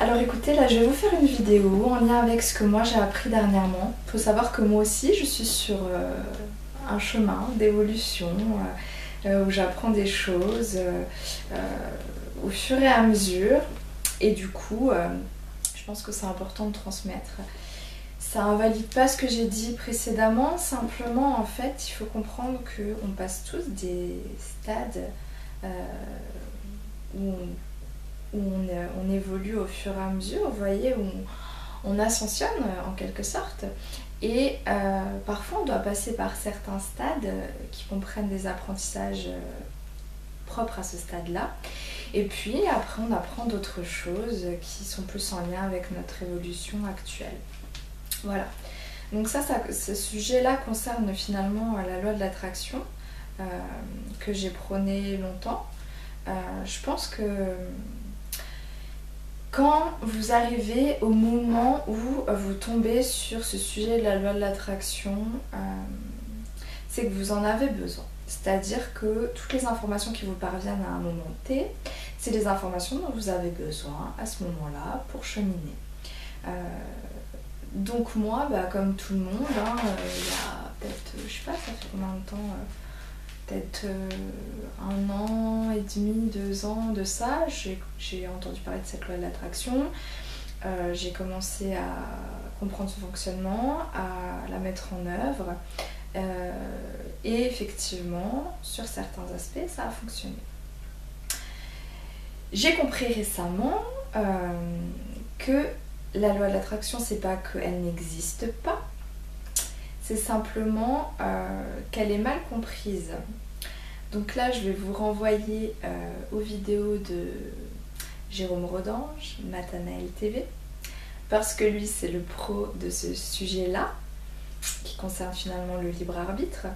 Alors écoutez, là je vais vous faire une vidéo en lien avec ce que moi j'ai appris dernièrement. Il faut savoir que moi aussi je suis sur euh, un chemin d'évolution euh, euh, où j'apprends des choses au fur et à mesure. Et du coup, je pense que c'est important de transmettre. Ça invalide pas ce que j'ai dit précédemment, simplement en fait il faut comprendre qu'on passe tous des stades où on où on, évolue au fur et à mesure, vous voyez, où on, ascensionne en quelque sorte. Et euh, parfois on doit passer par certains stades qui comprennent des apprentissages euh, propres à ce stade-là. Et puis après on apprend d'autres choses qui sont plus en lien avec notre évolution actuelle. Voilà. Donc ça, ce sujet-là concerne finalement la loi de l'attraction euh, que j'ai prôné longtemps. je pense que quand vous arrivez au moment où vous tombez sur ce sujet de la loi de l'attraction, euh, c'est que vous en avez besoin. C'est-à-dire que toutes les informations qui vous parviennent à un moment T, c'est les informations dont vous avez besoin à ce moment-là pour cheminer. Euh, donc moi, bah, comme tout le monde, hein, euh, il y a peut-être, je sais pas, ça fait combien de temps peut-être euh, un an et demi, deux ans de ça, j'ai entendu parler de cette loi de l'attraction. Euh, j'ai commencé à comprendre son fonctionnement, à la mettre en œuvre. Euh, et effectivement, sur certains aspects, ça a fonctionné. J'ai compris récemment que la loi de l'attraction, c'est pas qu'elle n'existe pas, c'est simplement euh, qu'elle est mal comprise. Donc là, je vais vous renvoyer euh, aux vidéos de Jérôme Rodange, Matanael TV, parce que lui, c'est le pro de ce sujet-là, qui concerne finalement le libre arbitre.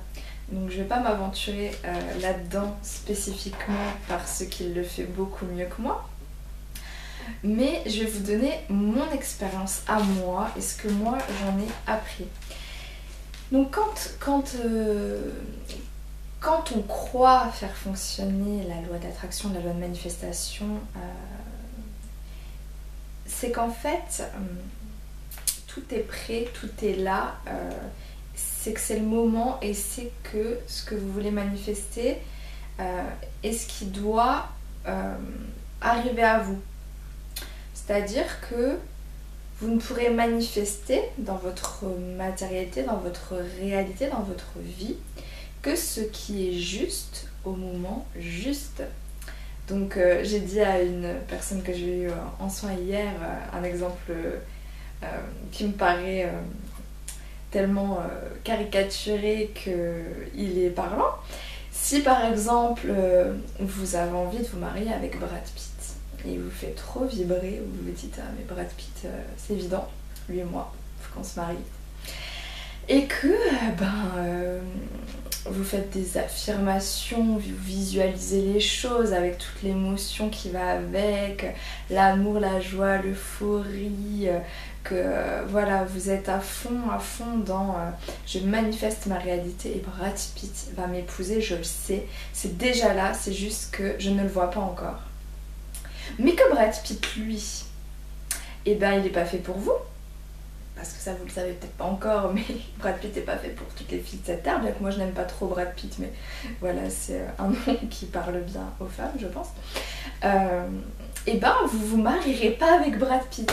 Donc je ne vais pas m'aventurer euh, là-dedans spécifiquement parce qu'il le fait beaucoup mieux que moi. Mais je vais vous donner mon expérience à moi et ce que moi j'en ai appris. Donc euh, quand on croit faire fonctionner la loi d'attraction, la loi de manifestation, euh, c'est qu'en fait, euh, tout est prêt, tout est là. c'est que c'est le moment et c'est que ce que vous voulez manifester est ce qui doit arriver à vous. C'est-à-dire que vous ne pourrez manifester dans votre matérialité, dans votre réalité, dans votre vie, que ce qui est juste au moment juste. Donc euh, j'ai dit à une personne que j'ai eu en soin hier euh, un exemple euh, qui me paraît tellement caricaturé qu'il est parlant. Si par exemple vous avez envie de vous marier avec Brad Pitt, il vous fait trop vibrer, vous vous dites ah mais Brad Pitt euh, c'est évident, lui et moi, faut qu'on se marie. Et que ben euh, vous faites des affirmations, vous visualisez les choses avec toute l'émotion qui va avec, l'amour, la joie, l'euphorie, que voilà, vous êtes à fond, à fond dans je manifeste ma réalité et Brad Pitt va m'épouser, je le sais, c'est déjà là, c'est juste que je ne le vois pas encore. Mais que Brad Pitt, lui, eh ben, il n'est pas fait pour vous. Parce que ça, vous le savez peut-être pas encore, mais Brad Pitt n'est pas fait pour toutes les filles de cette terre. Bien moi, je n'aime pas trop Brad Pitt, mais voilà, c'est un nom qui parle bien aux femmes, je pense. Euh, eh ben, vous vous marierez pas avec Brad Pitt.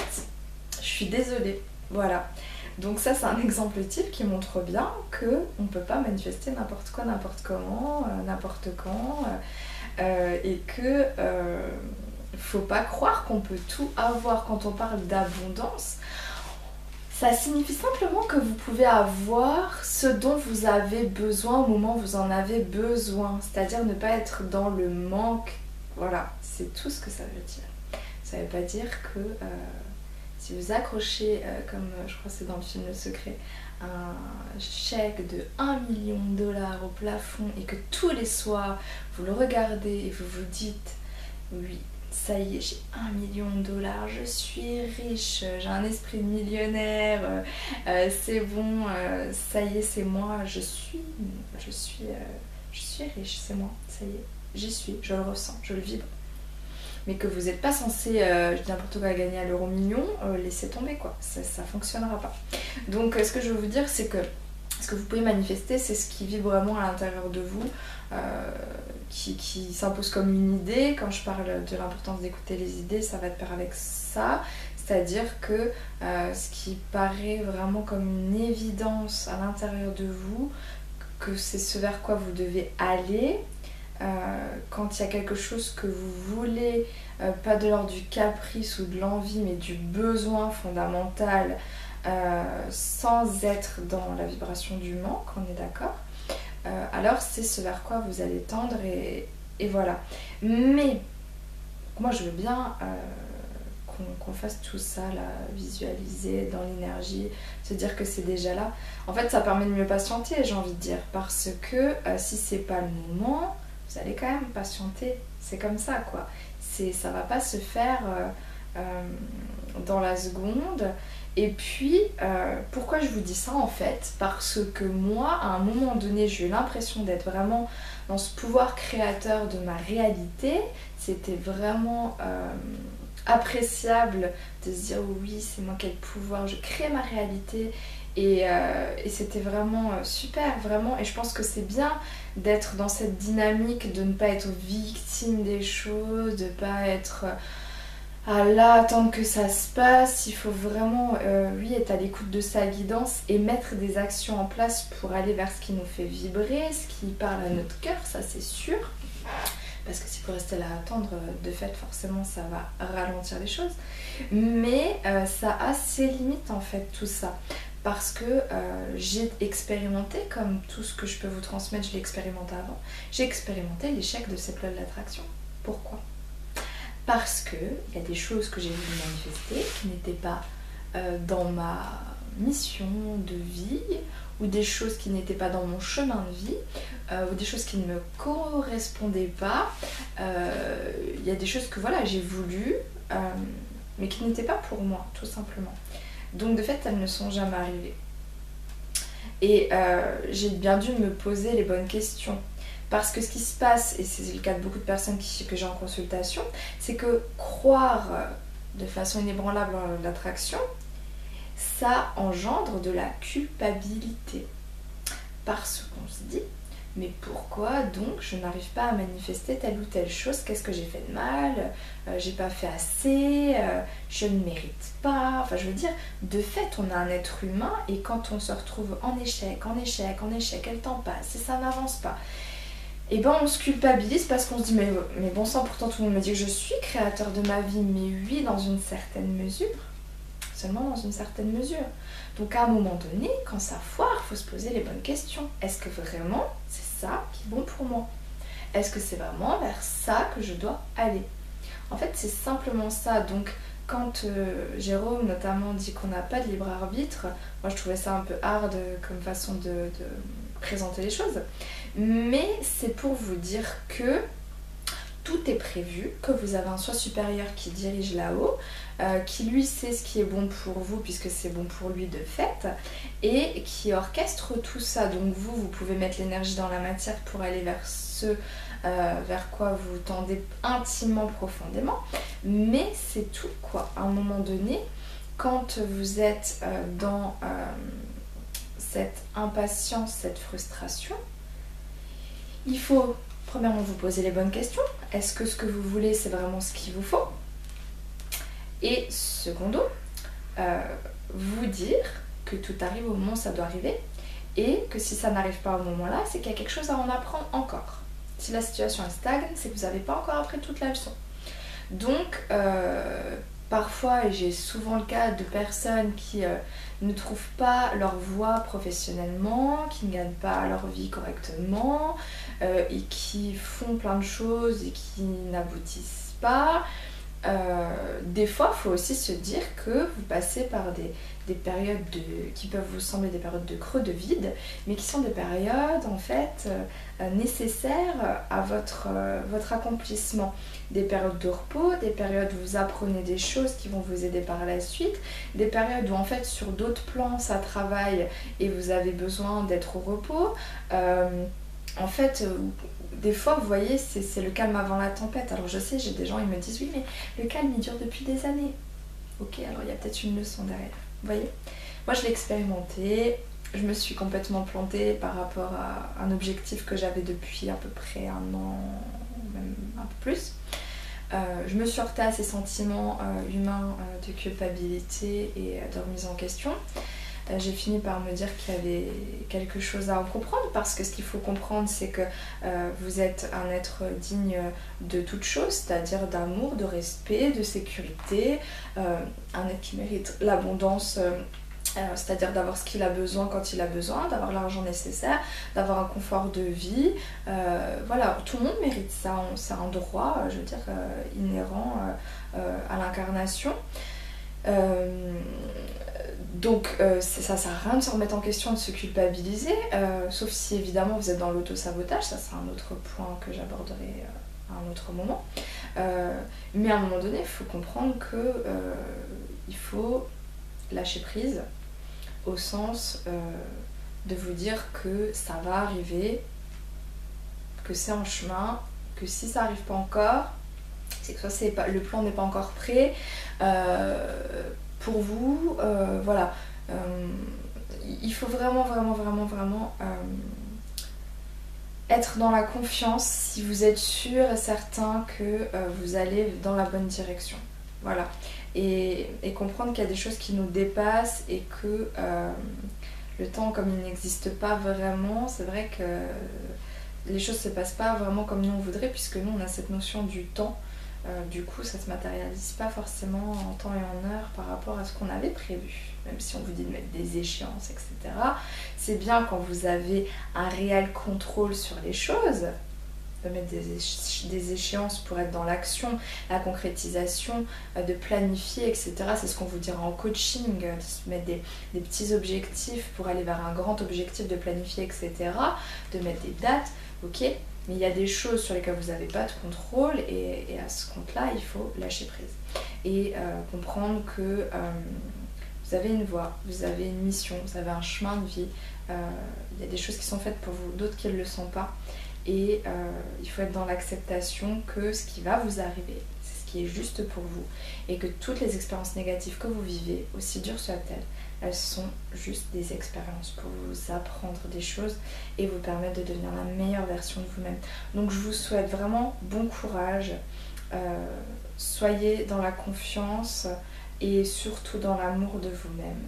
Je suis désolée. Voilà. Donc ça, c'est un exemple type qui montre bien que on peut pas manifester n'importe quoi, n'importe comment, euh, n'importe quand, euh, et que faut pas croire qu'on peut tout avoir quand on parle d'abondance. Ça signifie simplement que vous pouvez avoir ce dont vous avez besoin au moment où vous en avez besoin. C'est-à-dire ne pas être dans le manque. Voilà, c'est tout ce que ça veut dire. Ça veut pas dire que euh, si vous accrochez, euh, comme euh, je crois c'est dans le film Le Secret, un chèque de 1 million de dollars au plafond et que tous les soirs vous le regardez et vous vous dites oui, ça y est, j'ai un million de dollars, je suis riche, j'ai un esprit millionnaire, euh, euh, c'est bon, euh, ça y est, c'est moi, je suis, je suis, je suis riche, c'est moi, ça y est, j'y suis, je le ressens, je le vibre. mais que vous n'êtes pas censé, n'importe quoi, gagner à l'euro million, laissez tomber quoi, ça, ça fonctionnera pas. Donc ce que je veux vous dire, c'est que ce que vous pouvez manifester, c'est ce qui vit vraiment à l'intérieur de vous, qui, qui s'impose comme une idée. Quand je parle de l'importance d'écouter les idées, ça va de pair avec ça. C'est-à-dire que ce qui paraît vraiment comme une évidence à l'intérieur de vous, que c'est ce vers quoi vous devez aller, euh, quand il y a quelque chose que vous voulez, euh, pas de l'ordre du caprice ou de l'envie, mais du besoin fondamental, euh, sans être dans la vibration du manque, on est d'accord, alors c'est ce vers quoi vous allez tendre et, voilà. Mais moi je veux bien qu'on fasse tout ça, là, visualiser dans l'énergie, se dire que c'est déjà là. En fait, ça permet de mieux patienter, j'ai envie de dire, parce que si c'est pas le moment, vous allez quand même patienter. C'est comme ça, quoi. Ça va pas se faire euh, euh, dans la seconde. Et puis, euh, pourquoi je vous dis ça en fait? Parce que moi, à un moment donné, j'ai eu l'impression d'être vraiment dans ce pouvoir créateur de ma réalité. C'était vraiment appréciable de se dire oui, c'est moi qui ai le pouvoir, je crée ma réalité. Et, et c'était vraiment super, vraiment. Et je pense que c'est bien d'être dans cette dynamique, de ne pas être victime des choses, de ne pas être euh, ah là, attendre que ça se passe. Il faut vraiment, euh, oui, être à l'écoute de sa guidance et mettre des actions en place pour aller vers ce qui nous fait vibrer, ce qui parle à notre cœur, ça c'est sûr. Parce que si vous restez là à attendre, de fait, forcément, ça va ralentir les choses. Mais euh, ça a ses limites, en fait, tout ça parce que euh, j'ai expérimenté, comme tout ce que je peux vous transmettre, je l'ai expérimenté avant, j'ai expérimenté l'échec de cette loi de l'attraction. Pourquoi? Parce qu'il y a des choses que j'ai voulu manifester qui n'étaient pas euh, dans ma mission de vie, ou des choses qui n'étaient pas dans mon chemin de vie, euh, ou des choses qui ne me correspondaient pas. Il y a des choses que voilà, j'ai voulu, mais qui n'étaient pas pour moi, tout simplement. Donc de fait, elles ne sont jamais arrivées. Et euh, j'ai bien dû me poser les bonnes questions. Parce que ce qui se passe, et c'est le cas de beaucoup de personnes que j'ai en consultation, c'est que croire de façon inébranlable en l'attraction, ça engendre de la culpabilité. Parce qu'on se dit, mais pourquoi donc je n'arrive pas à manifester telle ou telle chose? Qu'est-ce que j'ai fait de mal? Euh, J'ai pas fait assez euh, Je ne mérite pas. Enfin, je veux dire, de fait, on a un être humain et quand on se retrouve en échec, en échec, en échec, et le temps passe et ça n'avance pas, et ben on se culpabilise parce qu'on se dit mais, mais bon sang, pourtant tout le monde me dit que je suis créateur de ma vie, mais oui, dans une certaine mesure, seulement dans une certaine mesure. Donc à un moment donné, quand ça foire, faut se poser les bonnes questions. Est-ce que vraiment c'est ça qui est bon pour moi? Est-ce que c'est vraiment vers ça que je dois aller? En fait, c'est simplement ça. Donc quand euh, Jérôme notamment dit qu'on n'a pas de libre arbitre, moi je trouvais ça un peu hard comme façon de, présenter les choses. Mais c'est pour vous dire que tout est prévu, que vous avez un soi supérieur qui dirige là-haut, euh, qui lui sait ce qui est bon pour vous puisque c'est bon pour lui de fait et qui orchestre tout ça. Donc vous, vous pouvez mettre l'énergie dans la matière pour aller vers ce euh, vers quoi vous tendez intimement profondément. Mais c'est tout quoi. À un moment donné, quand vous êtes euh, dans cette impatience, cette frustration, il faut premièrement vous poser les bonnes questions. Est-ce que ce que vous voulez, c'est vraiment ce qu'il vous faut? Et secondo, euh, vous dire que tout arrive au moment où ça doit arriver et que si ça n'arrive pas au moment-là, c'est qu'il y a quelque chose à en apprendre encore. Si la situation est stagne, c'est que vous n'avez pas encore appris toute la leçon. Donc, euh, parfois, et j'ai souvent le cas de personnes qui euh, ne trouvent pas leur voie professionnellement, qui ne gagnent pas leur vie correctement, et qui font plein de choses et qui n'aboutissent pas, euh, des fois, il faut aussi se dire que vous passez par des, périodes qui peuvent vous sembler des périodes de creux, de vide, mais qui sont des périodes en fait euh, nécessaires à votre, euh, votre accomplissement. Des périodes de repos, des périodes où vous apprenez des choses qui vont vous aider par la suite, des périodes où en fait sur d'autres plans ça travaille et vous avez besoin d'être au repos en fait, euh, des fois, vous voyez, c'est le calme avant la tempête. Alors je sais, j'ai des gens, ils me disent oui, mais le calme, il dure depuis des années. Ok, alors il y a peut-être une leçon derrière. Vous voyez? Moi, je l'ai expérimenté. Je me suis complètement plantée par rapport à un objectif que j'avais depuis à peu près un an, même un peu plus. Euh, je me suis heurtée à ces sentiments euh, humains de culpabilité et de remise en question. Euh, j'ai fini par me dire qu'il y avait quelque chose à en comprendre parce que ce qu'il faut comprendre c'est que euh, vous êtes un être digne de toute chose, c'est-à-dire d'amour, de respect, de sécurité, euh, un être qui mérite l'abondance. c'est-à-dire d'avoir ce qu'il a besoin quand il a besoin, d'avoir l'argent nécessaire, d'avoir un confort de vie. voilà, tout le monde mérite ça, c'est un droit, je veux dire, inhérent à l'incarnation. Donc euh, ça sert à rien de se remettre en question, de se culpabiliser, euh, sauf si évidemment vous êtes dans l'auto-sabotage, ça c'est un autre point que j'aborderai euh, à un autre moment. mais à un moment donné, il faut comprendre que il faut lâcher prise au sens de vous dire que ça va arriver, que c'est en chemin, que si ça n'arrive pas encore, c'est que le plan n'est pas encore prêt pour vous. Euh, voilà. Euh, il faut vraiment, vraiment, vraiment, vraiment euh, être dans la confiance si vous êtes sûr et certain que vous allez dans la bonne direction. Voilà. Et, comprendre qu'il y a des choses qui nous dépassent et que le temps, comme il n'existe pas vraiment, c'est vrai que les choses ne se passent pas vraiment comme nous on voudrait, puisque nous on a cette notion du temps euh, du coup, ça ne se matérialise pas forcément en temps et en heure par rapport à ce qu'on avait prévu. Même si on vous dit de mettre des échéances, etc. C'est bien quand vous avez un réel contrôle sur les choses, de mettre des, échéances pour être dans l'action, la concrétisation, euh, de planifier, etc. C'est ce qu'on vous dira en coaching, euh, de mettre des, des, petits objectifs pour aller vers un grand objectif, de planifier, etc. De mettre des dates, ok? Mais il y a des choses sur lesquelles vous n'avez pas de contrôle et, à ce compte-là, il faut lâcher prise. Et euh, comprendre que euh, vous avez une voie, vous avez une mission, vous avez un chemin de vie. Euh, il y a des choses qui sont faites pour vous, d'autres qui ne le sont pas. Et il faut être dans l'acceptation que ce qui va vous arriver, c'est ce qui est juste pour vous. Et que toutes les expériences négatives que vous vivez, aussi dures soient-elles, elles sont juste des expériences pour vous apprendre des choses et vous permettre de devenir la meilleure version de vous-même. Donc je vous souhaite vraiment bon courage. Euh, soyez dans la confiance et surtout dans l'amour de vous-même.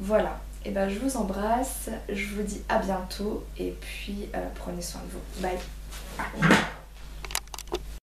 Voilà, et eh ben je vous embrasse, je vous dis à bientôt et puis euh, prenez soin de vous. Bye